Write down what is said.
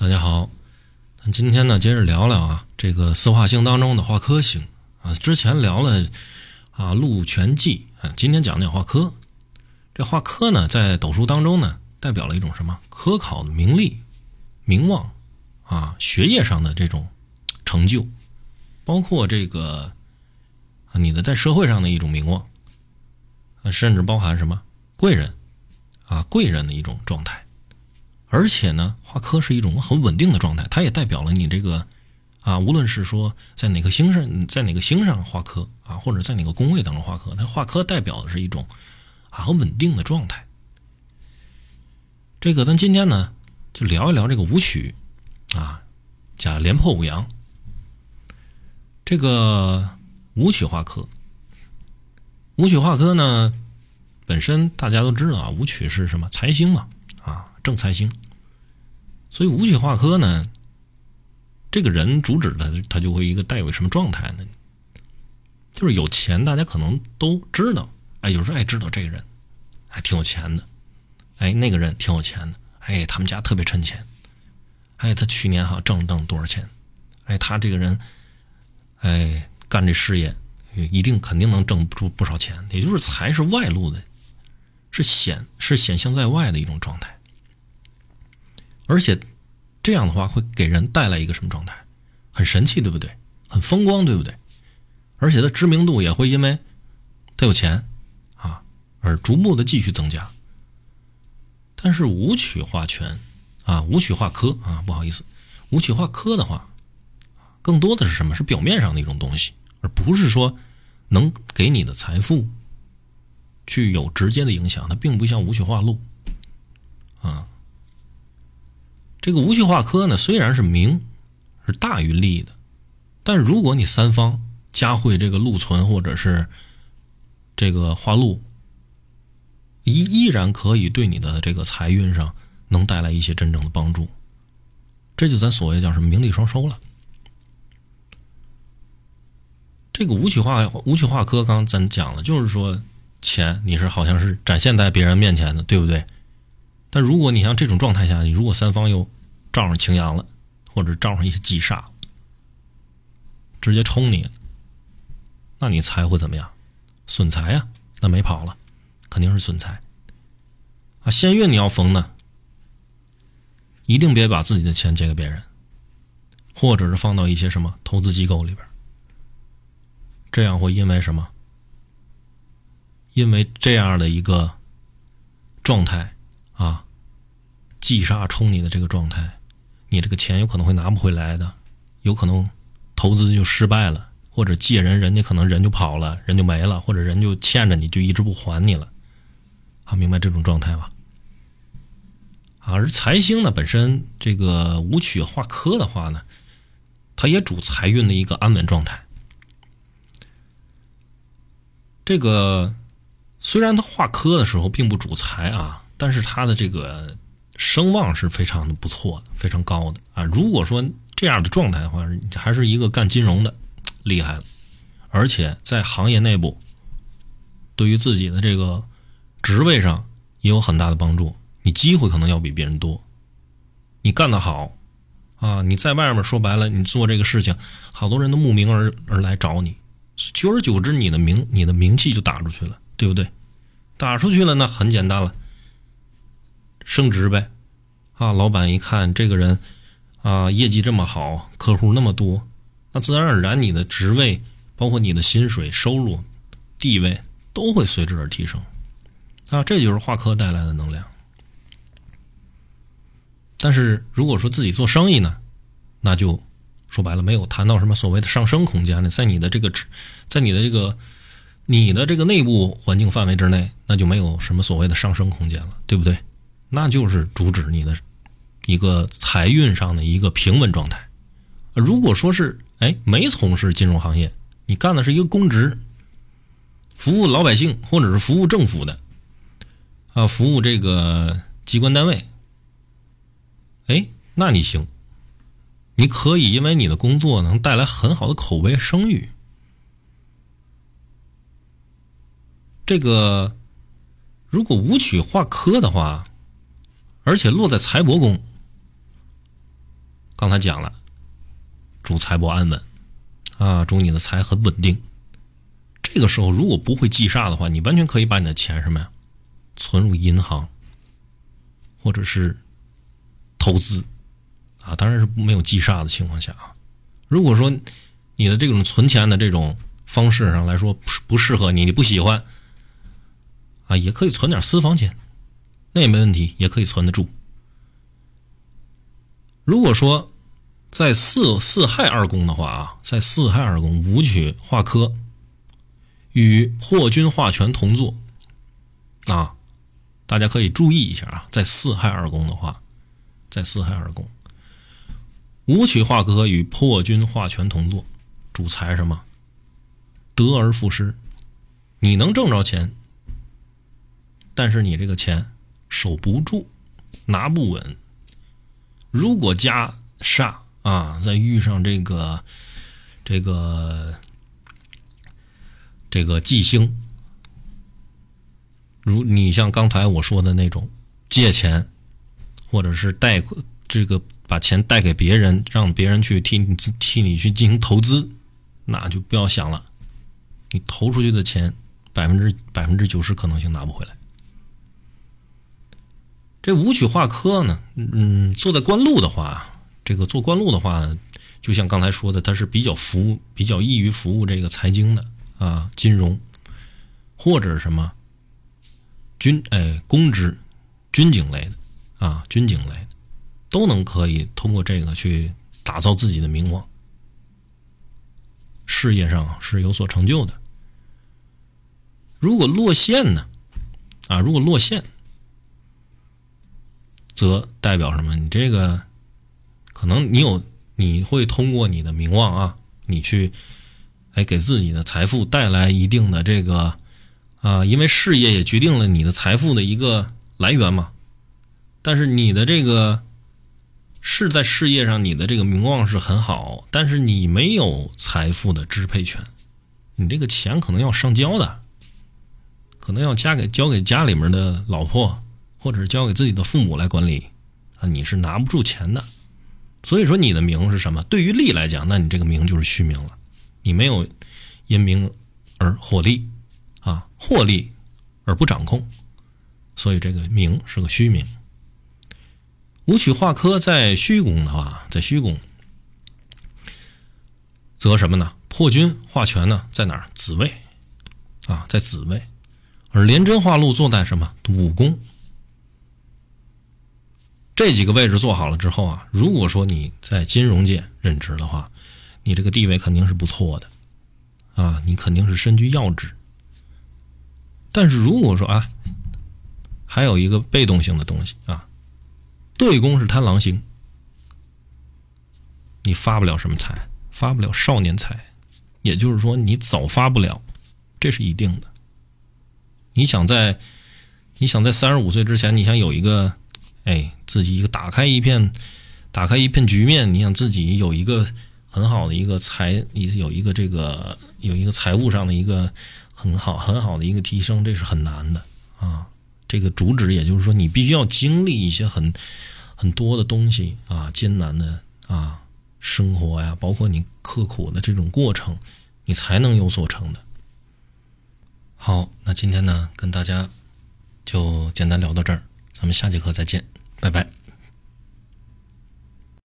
大家好，那今天呢接着聊聊啊这个四化星当中的化科星啊。之前聊了啊禄全忌啊，今天讲讲化科。这化科呢，在斗数当中呢，代表了一种什么？科考的名利、名望啊，学业上的这种成就，包括这个啊你的在社会上的一种名望啊，甚至包含什么贵人啊贵人的一种状态。而且呢，化科是一种很稳定的状态，它也代表了你这个啊，无论是说在哪个星上，在哪个星上化科啊，或者在哪个宫位当中化科，它化科代表的是一种啊很稳定的状态。这个咱今天呢，就聊一聊这个武曲啊，加廉颇五阳。这个武曲化科，武曲化科呢，本身大家都知道啊，武曲是什么财星嘛。正财星，所以武曲化科呢，这个人主旨的他就会一个带有什么状态呢？就是有钱，大家可能都知道，哎，有时候哎知道这个人还挺有钱的，哎那个人挺有钱的，哎他们家特别趁钱，哎他去年哈挣挣多少钱，哎他这个人，哎干这事业一定肯定能挣出不少钱，也就是财是外露的，是显是显现在外的一种状态。而且，这样的话会给人带来一个什么状态？很神气，对不对？很风光，对不对？而且他知名度也会因为他有钱啊而逐步的继续增加。但是武曲化权啊，武曲化科啊，不好意思，武曲化科的话，更多的是什么？是表面上的一种东西，而不是说能给你的财富具有直接的影响。它并不像武曲化禄啊。这个无序化科呢，虽然是名是大于利的，但如果你三方加会这个禄存或者是这个化禄，依依然可以对你的这个财运上能带来一些真正的帮助。这就咱所谓叫什么名利双收了。这个无曲化无曲化科，刚咱讲了，就是说钱你是好像是展现在别人面前的，对不对？但如果你像这种状态下，你如果三方又撞上擎羊了，或者撞上一些忌煞，直接冲你，那你财会怎么样？损财呀，那没跑了，肯定是损财。啊，现运你要逢呢，一定别把自己的钱借给别人，或者是放到一些什么投资机构里边，这样会因为什么？因为这样的一个状态啊，忌煞冲你的这个状态。你这个钱有可能会拿不回来的，有可能投资就失败了，或者借人，人家可能人就跑了，人就没了，或者人就欠着你就一直不还你了。好，明白这种状态吧？而财星呢，本身这个武曲化科的话呢，它也主财运的一个安稳状态。这个虽然它化科的时候并不主财啊，但是它的这个。声望是非常的不错的，非常高的啊！如果说这样的状态的话，还是一个干金融的，厉害了，而且在行业内部，对于自己的这个职位上也有很大的帮助。你机会可能要比别人多，你干得好啊！你在外面说白了，你做这个事情，好多人都慕名而而来找你，久而久之，你的名你的名气就打出去了，对不对？打出去了，那很简单了。升职呗，啊，老板一看这个人，啊，业绩这么好，客户那么多，那自然而然你的职位，包括你的薪水、收入、地位都会随之而提升，啊，这就是化科带来的能量。但是如果说自己做生意呢，那就说白了没有谈到什么所谓的上升空间呢，在你的这个，在你的这个你的这个内部环境范围之内，那就没有什么所谓的上升空间了，对不对？那就是主旨你的一个财运上的一个平稳状态。如果说是哎没从事金融行业，你干的是一个公职，服务老百姓或者是服务政府的，啊，服务这个机关单位，哎，那你行，你可以因为你的工作能带来很好的口碑声誉。这个如果武曲化科的话。而且落在财帛宫，刚才讲了，主财帛安稳啊，主你的财很稳定。这个时候如果不会忌煞的话，你完全可以把你的钱什么呀，存入银行，或者是投资啊，当然是没有忌煞的情况下啊。如果说你的这种存钱的这种方式上来说不不适合你，你不喜欢啊，也可以存点私房钱，那也没问题，也可以存得住。如果说在四四害二宫的话啊，在四害二宫武曲化科与破军化权同坐啊，大家可以注意一下啊，在四害二宫的话，在四害二宫。武曲化科与破军化权同坐，主财什么？得而复失。你能挣着钱，但是你这个钱守不住，拿不稳。如果加煞啊，再遇上这个这个这个忌星，如你像刚才我说的那种借钱，或者是贷这个。把钱贷给别人，让别人去替你替你去进行投资，那就不要想了。你投出去的钱，百分之百分之九十可能性拿不回来。这武曲化科呢，嗯，坐在官路的话，这个做官路的话，就像刚才说的，它是比较服务，比较易于服务这个财经的啊，金融或者什么军哎公职、军警类的啊，军警类。都能可以通过这个去打造自己的名望，事业上是有所成就的。如果落线呢？啊，如果落线，则代表什么？你这个可能你有，你会通过你的名望啊，你去来给自己的财富带来一定的这个啊，因为事业也决定了你的财富的一个来源嘛。但是你的这个。是在事业上，你的这个名望是很好，但是你没有财富的支配权，你这个钱可能要上交的，可能要交给交给家里面的老婆，或者是交给自己的父母来管理，啊，你是拿不住钱的。所以说你的名是什么？对于利来讲，那你这个名就是虚名了，你没有因名而获利，啊，获利而不掌控，所以这个名是个虚名。武曲化科在虚宫的话，在虚宫，则什么呢？破军化权呢，在哪儿？子位啊，在子位。而廉贞化禄坐在什么？武宫。这几个位置做好了之后啊，如果说你在金融界任职的话，你这个地位肯定是不错的啊，你肯定是身居要职。但是如果说啊，还有一个被动性的东西啊。对宫是贪狼星，你发不了什么财，发不了少年财，也就是说你早发不了，这是一定的。你想在你想在三十五岁之前，你想有一个哎自己一个打开一片打开一片局面，你想自己有一个很好的一个财，有一个这个有一个财务上的一个很好很好的一个提升，这是很难的啊。这个主旨，也就是说，你必须要经历一些很很多的东西啊，艰难的啊生活呀，包括你刻苦的这种过程，你才能有所成的。好，那今天呢，跟大家就简单聊到这儿，咱们下节课再见，Bye bye.